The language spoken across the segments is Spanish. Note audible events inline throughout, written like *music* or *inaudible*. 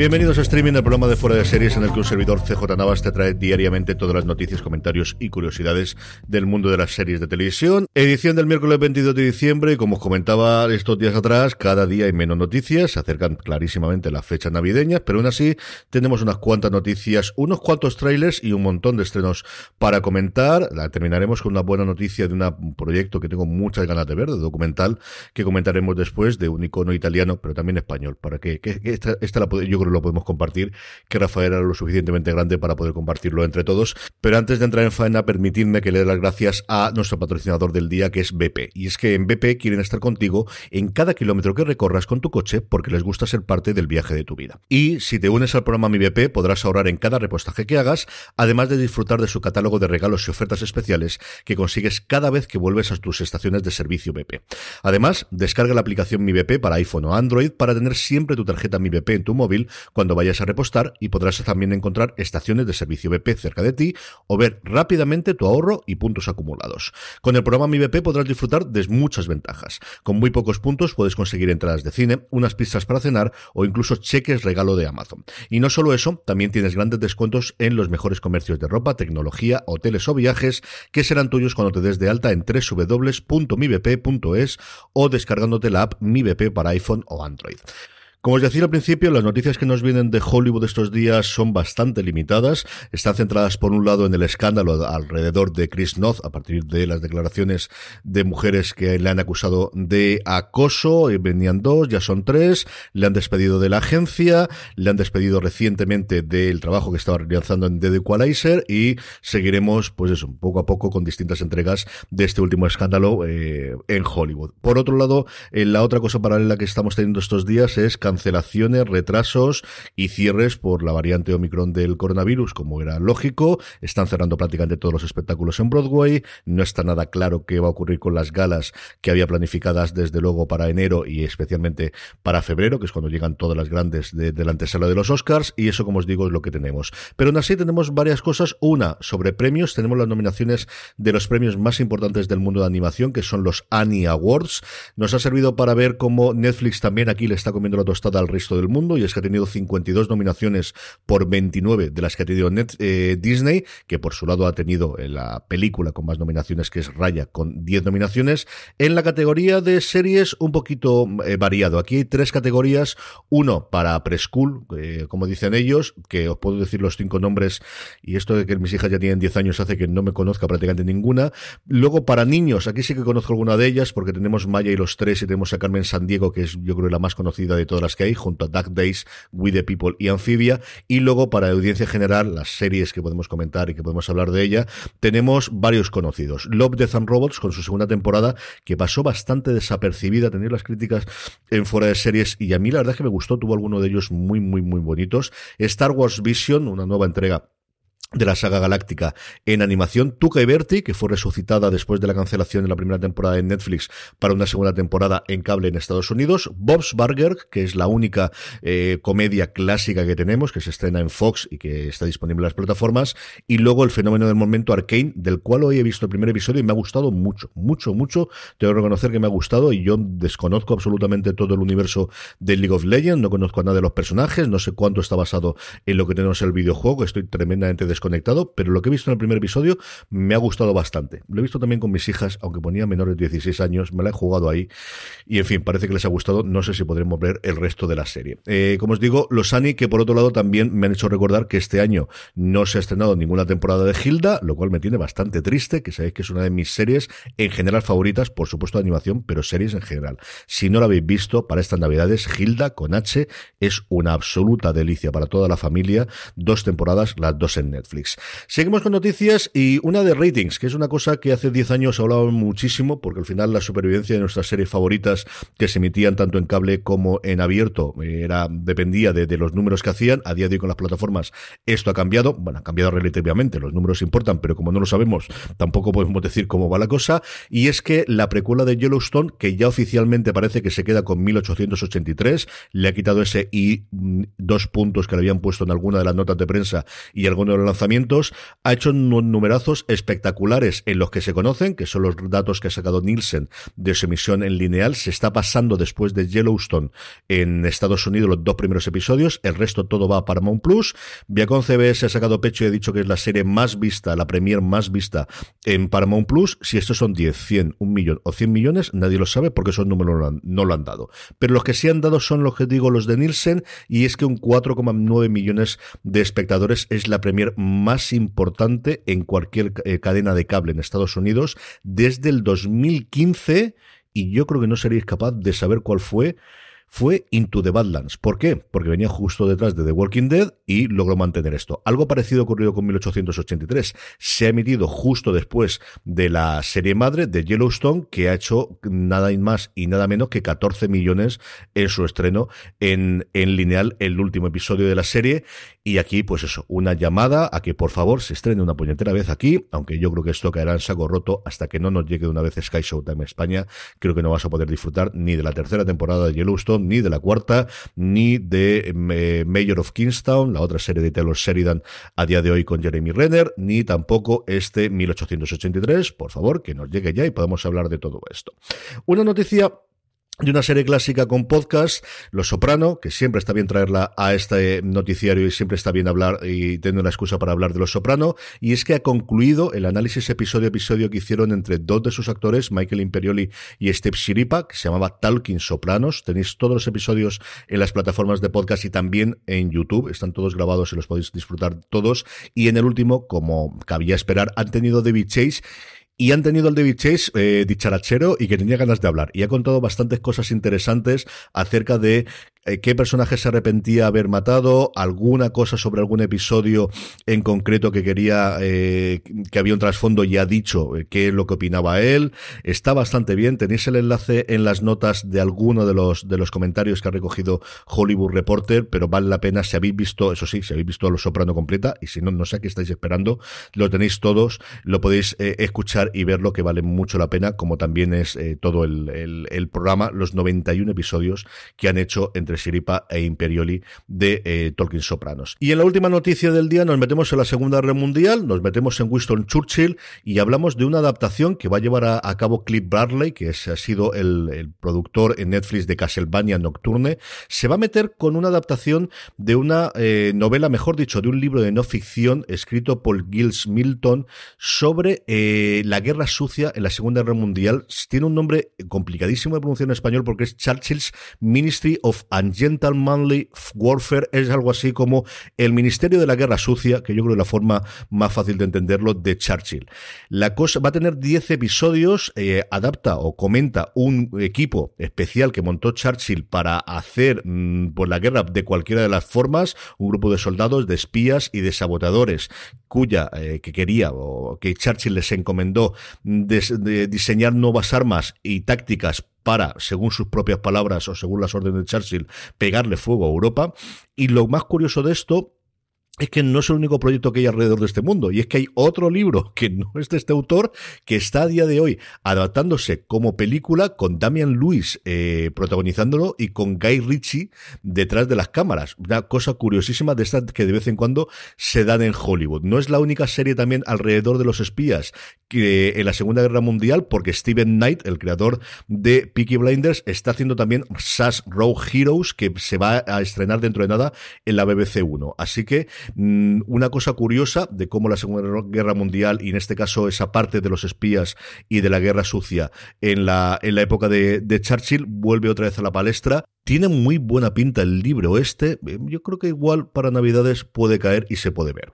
Bienvenidos a Streaming, el programa de Fuera de Series en el que un servidor CJ Navas te trae diariamente todas las noticias, comentarios y curiosidades del mundo de las series de televisión. Edición del miércoles 22 de diciembre y como os comentaba estos días atrás, cada día hay menos noticias, se acercan clarísimamente las fechas navideñas, pero aún así tenemos unas cuantas noticias, unos cuantos trailers y un montón de estrenos para comentar. La terminaremos con una buena noticia de un proyecto que tengo muchas ganas de ver, de documental, que comentaremos después, de un icono italiano, pero también español, para que, que, esta, esta la, yo creo lo podemos compartir, que Rafael era lo suficientemente grande para poder compartirlo entre todos. Pero antes de entrar en faena, permitidme que le dé las gracias a nuestro patrocinador del día, que es BP. Y es que en BP quieren estar contigo en cada kilómetro que recorras con tu coche porque les gusta ser parte del viaje de tu vida. Y si te unes al programa Mi BP, podrás ahorrar en cada repostaje que hagas, además de disfrutar de su catálogo de regalos y ofertas especiales que consigues cada vez que vuelves a tus estaciones de servicio BP. Además, descarga la aplicación Mi BP para iPhone o Android para tener siempre tu tarjeta Mi BP en tu móvil cuando vayas a repostar y podrás también encontrar estaciones de servicio BP cerca de ti o ver rápidamente tu ahorro y puntos acumulados. Con el programa Mi BP podrás disfrutar de muchas ventajas. Con muy pocos puntos puedes conseguir entradas de cine, unas pistas para cenar o incluso cheques regalo de Amazon. Y no solo eso, también tienes grandes descuentos en los mejores comercios de ropa, tecnología, hoteles o viajes que serán tuyos cuando te des de alta en www.mibp.es o descargándote la app Mi BP para iPhone o Android. Como os decía al principio, las noticias que nos vienen de Hollywood estos días son bastante limitadas. Están centradas, por un lado, en el escándalo alrededor de Chris Noth, a partir de las declaraciones de mujeres que le han acusado de acoso. Venían dos, ya son tres. Le han despedido de la agencia, le han despedido recientemente del trabajo que estaba realizando en The Equalizer y seguiremos, pues eso, poco a poco con distintas entregas de este último escándalo eh, en Hollywood. Por otro lado, eh, la otra cosa paralela que estamos teniendo estos días es cancelaciones, retrasos y cierres por la variante Omicron del coronavirus, como era lógico. Están cerrando prácticamente todos los espectáculos en Broadway. No está nada claro qué va a ocurrir con las galas que había planificadas desde luego para enero y especialmente para febrero, que es cuando llegan todas las grandes de, de la antesala de los Oscars. Y eso, como os digo, es lo que tenemos. Pero aún así tenemos varias cosas. Una, sobre premios. Tenemos las nominaciones de los premios más importantes del mundo de animación, que son los Annie Awards. Nos ha servido para ver cómo Netflix también aquí le está comiendo la tostada al resto del mundo y es que ha tenido 52 nominaciones por 29 de las que ha tenido Net, eh, Disney, que por su lado ha tenido la película con más nominaciones que es Raya con 10 nominaciones. En la categoría de series un poquito eh, variado. Aquí hay tres categorías. Uno para preschool, eh, como dicen ellos, que os puedo decir los cinco nombres y esto de que mis hijas ya tienen 10 años hace que no me conozca prácticamente ninguna. Luego para niños, aquí sí que conozco alguna de ellas porque tenemos Maya y los tres y tenemos a Carmen San Diego, que es yo creo la más conocida de todas las que hay, junto a Duck Days, We the People y Amphibia. Y luego, para audiencia general, las series que podemos comentar y que podemos hablar de ella, tenemos varios conocidos. Love, Death and Robots, con su segunda temporada, que pasó bastante desapercibida, tener las críticas en fuera de series, y a mí la verdad es que me gustó, tuvo alguno de ellos muy, muy, muy bonitos. Star Wars Vision, una nueva entrega de la saga galáctica en animación, Tuca y Berti, que fue resucitada después de la cancelación de la primera temporada en Netflix para una segunda temporada en cable en Estados Unidos, Bob's Burger, que es la única eh, comedia clásica que tenemos, que se estrena en Fox y que está disponible en las plataformas, y luego el fenómeno del momento Arcane, del cual hoy he visto el primer episodio y me ha gustado mucho, mucho, mucho, tengo que reconocer que me ha gustado y yo desconozco absolutamente todo el universo de League of Legends, no conozco a nada de los personajes, no sé cuánto está basado en lo que tenemos en el videojuego, estoy tremendamente desconectado, pero lo que he visto en el primer episodio me ha gustado bastante. Lo he visto también con mis hijas, aunque ponía menores de 16 años, me la he jugado ahí y en fin, parece que les ha gustado, no sé si podremos ver el resto de la serie. Eh, como os digo, los Annie, que por otro lado también me han hecho recordar que este año no se ha estrenado ninguna temporada de Hilda, lo cual me tiene bastante triste, que sabéis que es una de mis series en general favoritas, por supuesto de animación, pero series en general. Si no la habéis visto, para estas navidades, Hilda con H es una absoluta delicia para toda la familia, dos temporadas, las dos en Netflix. Seguimos con noticias y una de ratings, que es una cosa que hace 10 años hablaba muchísimo, porque al final la supervivencia de nuestras series favoritas que se emitían tanto en cable como en abierto era dependía de, de los números que hacían. A día de hoy con las plataformas esto ha cambiado, bueno, ha cambiado relativamente, los números importan, pero como no lo sabemos, tampoco podemos decir cómo va la cosa. Y es que la precuela de Yellowstone, que ya oficialmente parece que se queda con 1883, le ha quitado ese y mm, dos puntos que le habían puesto en alguna de las notas de prensa y algunos de los lanzamientos, ha hecho numerazos espectaculares en los que se conocen, que son los datos que ha sacado Nielsen de su emisión en lineal. Se está pasando después de Yellowstone en Estados Unidos los dos primeros episodios, el resto todo va a Paramount Plus. Viacom CBS ha sacado pecho y ha dicho que es la serie más vista, la premier más vista en Paramount Plus. Si estos son 10, 100, 1 millón o 100 millones, nadie lo sabe porque esos números no lo han dado. Pero los que sí han dado son los que digo los de Nielsen y es que un 4,9 millones de espectadores es la premier más importante en cualquier eh, cadena de cable en Estados Unidos desde el 2015 y yo creo que no seréis capaz de saber cuál fue fue Into the Badlands. ¿Por qué? Porque venía justo detrás de The Walking Dead y logró mantener esto. Algo parecido ocurrido con 1883. Se ha emitido justo después de la serie madre de Yellowstone, que ha hecho nada más y nada menos que 14 millones en su estreno en, en lineal, el último episodio de la serie. Y aquí, pues eso, una llamada a que por favor se estrene una puñetera vez aquí, aunque yo creo que esto caerá en saco roto hasta que no nos llegue de una vez Sky Showtime España. Creo que no vas a poder disfrutar ni de la tercera temporada de Yellowstone ni de la cuarta, ni de eh, Mayor of Kingstown, la otra serie de Taylor Sheridan a día de hoy con Jeremy Renner, ni tampoco este 1883. Por favor, que nos llegue ya y podamos hablar de todo esto. Una noticia de una serie clásica con podcast, Los Soprano, que siempre está bien traerla a este noticiario y siempre está bien hablar y tener una excusa para hablar de Los Soprano, y es que ha concluido el análisis episodio episodio que hicieron entre dos de sus actores, Michael Imperioli y Steve Shiripa, que se llamaba Talking Sopranos. Tenéis todos los episodios en las plataformas de podcast y también en YouTube, están todos grabados y los podéis disfrutar todos. Y en el último, como cabía esperar, han tenido David Chase y han tenido al David Chase eh, dicharachero y que tenía ganas de hablar. Y ha contado bastantes cosas interesantes acerca de qué personaje se arrepentía haber matado, alguna cosa sobre algún episodio en concreto que quería, eh, que había un trasfondo y ha dicho eh, qué es lo que opinaba él. Está bastante bien. Tenéis el enlace en las notas de alguno de los, de los comentarios que ha recogido Hollywood Reporter, pero vale la pena si habéis visto, eso sí, si habéis visto a Los Soprano completa, y si no, no sé a qué estáis esperando, lo tenéis todos, lo podéis escuchar y verlo, que vale mucho la pena, como también es todo el, el, el programa, los 91 episodios que han hecho entre Siripa e Imperioli de eh, Tolkien Sopranos. Y en la última noticia del día nos metemos en la Segunda Guerra Mundial, nos metemos en Winston Churchill y hablamos de una adaptación que va a llevar a, cabo Cliff Bradley, que es, ha sido el, productor en Netflix de Castlevania Nocturne. Se va a meter con una adaptación de una eh, novela, mejor dicho, de un libro de no ficción escrito por Gilles Milton sobre eh, la guerra sucia en la Segunda Guerra Mundial. Tiene un nombre complicadísimo de pronunciar en español porque es Churchill's Ministry of Gentlemanly Warfare es algo así como el Ministerio de la Guerra Sucia, que yo creo que es la forma más fácil de entenderlo, de Churchill. La cosa va a tener 10 episodios, eh, adapta o comenta un equipo especial que montó Churchill para hacer mm, pues, la guerra de cualquiera de las formas, un grupo de soldados, de espías y de sabotadores, cuya eh, que quería o que Churchill les encomendó de diseñar nuevas armas y tácticas para, según sus propias palabras o según las órdenes de Churchill, pegarle fuego a Europa. Y lo más curioso de esto es que no es el único proyecto que hay alrededor de este mundo, y es que hay otro libro *laughs* que no es de este autor, que está a día de hoy adaptándose como película con Damian Lewis eh, protagonizándolo y con Guy Ritchie detrás de las cámaras. Una cosa curiosísima de estas que de vez en cuando se dan en Hollywood. No es la única serie también alrededor de los espías que en la Segunda Guerra Mundial, porque Steven Knight, el creador de Peaky Blinders, está haciendo también SAS Row Heroes, que se va a estrenar dentro de nada en la BBC 1. Así que una cosa curiosa de cómo la Segunda Guerra Mundial, y en este caso esa parte de los espías y de la guerra sucia en la, en la época de, de Churchill, vuelve otra vez a la palestra. Tiene muy buena pinta el libro este. Eh, yo creo que igual para Navidades puede caer y se puede ver.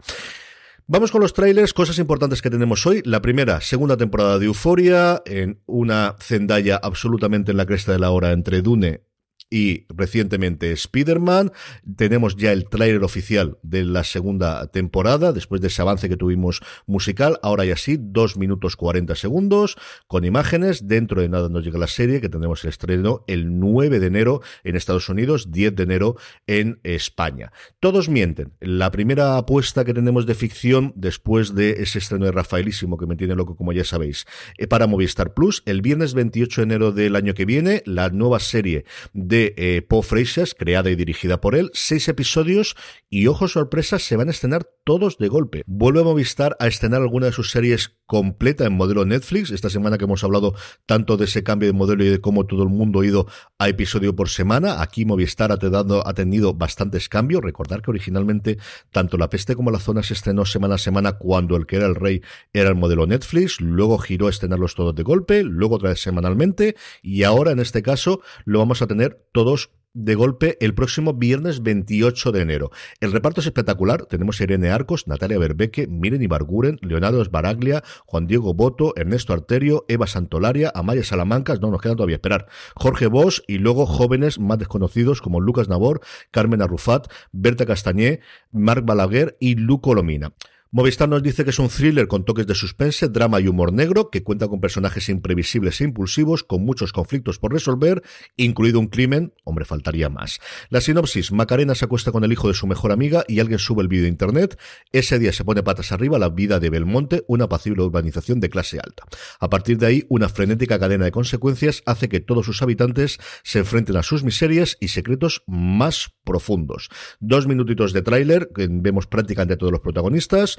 Vamos con los trailers, cosas importantes que tenemos hoy. La primera, segunda temporada de Euforia, en una Zendaya absolutamente en la cresta de la hora entre Dune y recientemente Spider-Man. Tenemos ya el tráiler oficial de la segunda temporada, después de ese avance que tuvimos musical. Ahora ya sí, 2 minutos 40 segundos, con imágenes. Dentro de nada nos llega la serie, que tendremos el estreno el 9 de enero en Estados Unidos, 10 de enero en España. Todos mienten. La primera apuesta que tenemos de ficción, después de ese estreno de Rafaelísimo, que me tiene loco, como ya sabéis, eh, para Movistar Plus, el viernes 28 de enero del año que viene, la nueva serie de de eh, Freixas, creada y dirigida por él, seis episodios y, ojo sorpresa, se van a estrenar todos de golpe. Vuelve a Movistar a estrenar alguna de sus series completa en modelo Netflix, esta semana que hemos hablado tanto de ese cambio de modelo y de cómo todo el mundo ha ido a episodio por semana, aquí Movistar ha, tenido bastantes cambios, recordar que originalmente tanto La Peste como La Zona se estrenó semana a semana cuando el que era el rey era el modelo Netflix, luego giró a estrenarlos todos de golpe, luego otra vez semanalmente. Y ahora en este caso lo vamos a tener todos de golpe el próximo viernes 28 de enero. El reparto es espectacular. Tenemos Irene Arcos, Natalia Berbeque, Miren Ibarguren, Leonardo Esbaraglia, Juan Diego Boto, Ernesto Arterio, Eva Santolaria, Amaya Salamanca, no nos queda todavía esperar, Jorge Bosch y luego jóvenes más desconocidos como Lucas Nabor, Carmen Arrufat, Berta Castañé, Marc Balaguer y Luco Lomina. Movistar nos dice que es un thriller con toques de suspense, drama y humor negro, que cuenta con personajes imprevisibles e impulsivos, con muchos conflictos por resolver, incluido un crimen, hombre, faltaría más. La sinopsis, Macarena se acuesta con el hijo de su mejor amiga y alguien sube el vídeo a internet. Ese día se pone patas arriba la vida de Belmonte, una apacible urbanización de clase alta. A partir de ahí, una frenética cadena de consecuencias hace que todos sus habitantes se enfrenten a sus miserias y secretos más profundos. Dos minutitos de tráiler, que vemos prácticamente todos los protagonistas,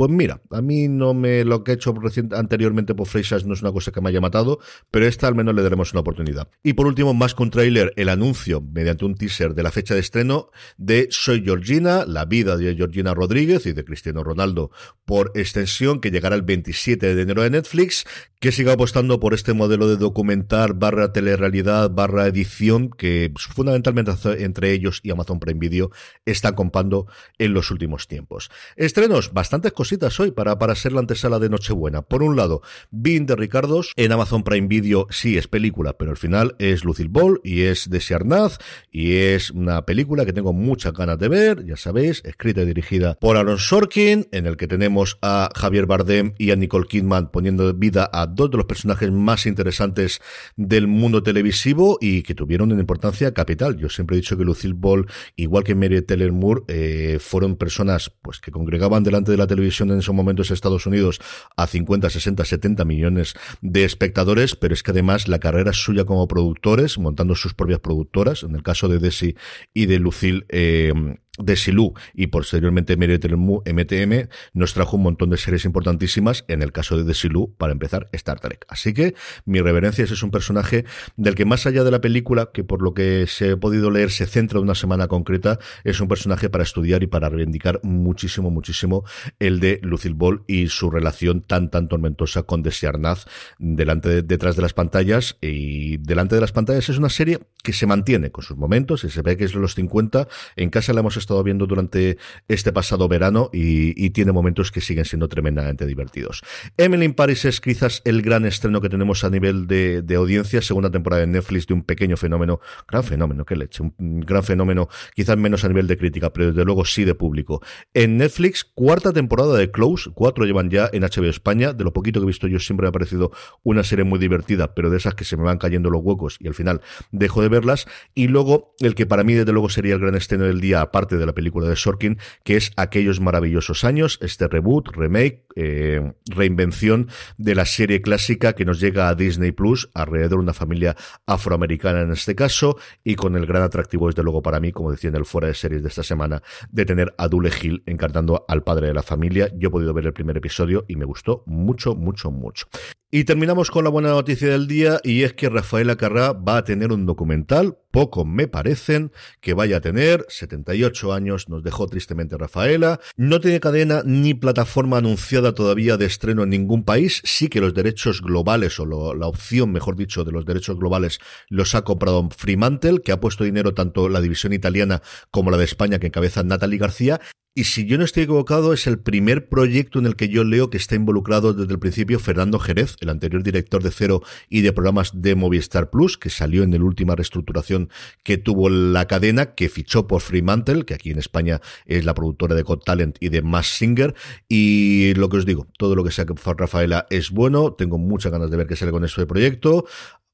pues mira, a mí no me lo que he hecho anteriormente por Freixas no es una cosa que me haya matado, pero esta al menos le daremos una oportunidad. Y por último, más que un trailer, el anuncio mediante un teaser de la fecha de estreno de Soy Georgina, la vida de Georgina Rodríguez y de Cristiano Ronaldo por extensión, que llegará el 27 de enero de Netflix, que siga apostando por este modelo de documentar barra telerrealidad barra edición que fundamentalmente entre ellos y Amazon Prime Video están compando en los últimos tiempos. Estrenos, bastantes cositas hoy para, para ser la antesala de Nochebuena. Por un lado, Bean de Ricardos en Amazon Prime Video sí es película, pero al final es Lucille Ball y es de Siarnaz y es una película que tengo muchas ganas de ver, ya sabéis, escrita y dirigida por Aaron Sorkin, en el que tenemos a Javier Bardem y a Nicole Kidman poniendo vida a dos de los personajes más interesantes del mundo televisivo y que tuvieron una importancia capital. Yo siempre he dicho que Lucille Ball, igual que Mary Taylor Moore, eh, fueron personas pues que congregaban delante de la televisión en esos momentos en Estados Unidos a 50, 60, 70 millones de espectadores, pero es que además la carrera suya como productores, montando sus propias productoras, en el caso de Desi y de Lucille, eh, de Silú y posteriormente MTM nos trajo un montón de series importantísimas, en el caso de Desilu, para empezar, Star Trek. Así que mi reverencia es un personaje del que más allá de la película, que por lo que se ha podido leer se centra en una semana concreta, es un personaje para estudiar y para reivindicar muchísimo, muchísimo el de Lucille Ball y su relación tan, tan tormentosa con Desiarnaz delante, detrás de las pantallas y delante de las pantallas es una serie que se mantiene con sus momentos y se ve que es de los 50. En casa la hemos estado viendo durante este pasado verano y, tiene momentos que siguen siendo tremendamente divertidos. Emily in Paris es quizás el gran estreno que tenemos a nivel de, audiencia, segunda temporada de Netflix de un pequeño fenómeno, gran fenómeno, qué leche, un gran fenómeno, quizás menos a nivel de crítica, pero desde luego sí de público. En Netflix, cuarta temporada de Close, cuatro llevan ya en HBO España, de lo poquito que he visto yo siempre me ha parecido una serie muy divertida, pero de esas que se me van cayendo los huecos y al final dejo de verlas. Y luego, el que para mí desde luego sería el gran estreno del día, aparte de la película de Sorkin, que es aquellos maravillosos años, este reboot, remake, eh, reinvención de la serie clásica que nos llega a Disney Plus alrededor de una familia afroamericana en este caso y con el gran atractivo desde luego para mí, como decía en el fuera de series de esta semana, de tener a Dule Hill encarnando al padre de la familia. Yo he podido ver el primer episodio y me gustó mucho, mucho, mucho. Y terminamos con la buena noticia del día y es que Rafaela Carrá va a tener un documental, poco me parecen que vaya a tener, 78 años nos dejó tristemente Rafaela, no tiene cadena ni plataforma anunciada todavía de estreno en ningún país, sí que los derechos globales o la opción, mejor dicho, de los derechos globales los ha comprado Fremantle, que ha puesto dinero tanto la división italiana como la de España que encabeza Natalie García y si yo no estoy equivocado, es el primer proyecto en el que yo leo que está involucrado desde el principio Fernando Jerez, el anterior director de Cero y de programas de Movistar Plus, que salió en la última reestructuración que tuvo la cadena, que fichó por Fremantle, que aquí en España es la productora de Got Talent y de Mass Singer. Y lo que os digo, todo lo que sea que Rafaela es bueno, tengo muchas ganas de ver qué sale con este proyecto.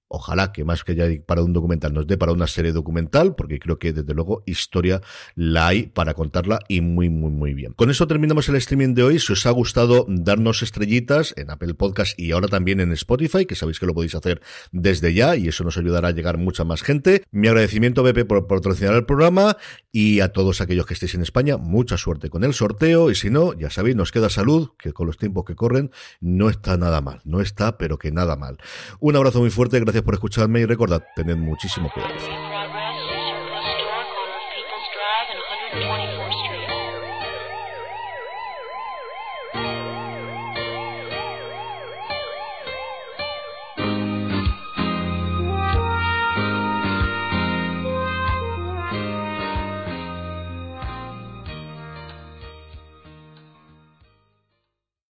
Ojalá que más que ya para un documental nos dé para una serie documental, porque creo que desde luego historia la hay para contarla y muy, muy, muy bien. Con eso terminamos el streaming de hoy. Si os ha gustado, darnos estrellitas en Apple Podcast y ahora también en Spotify, que sabéis que lo podéis hacer desde ya y eso nos ayudará a llegar mucha más gente. Mi agradecimiento, BP, por patrocinar el programa y a todos aquellos que estéis en España, mucha suerte con el sorteo y si no, ya sabéis, nos queda salud, que con los tiempos que corren no está nada mal, no está, pero que nada mal. Un abrazo muy fuerte, por escucharme y recordad, tened muchísimo cuidado.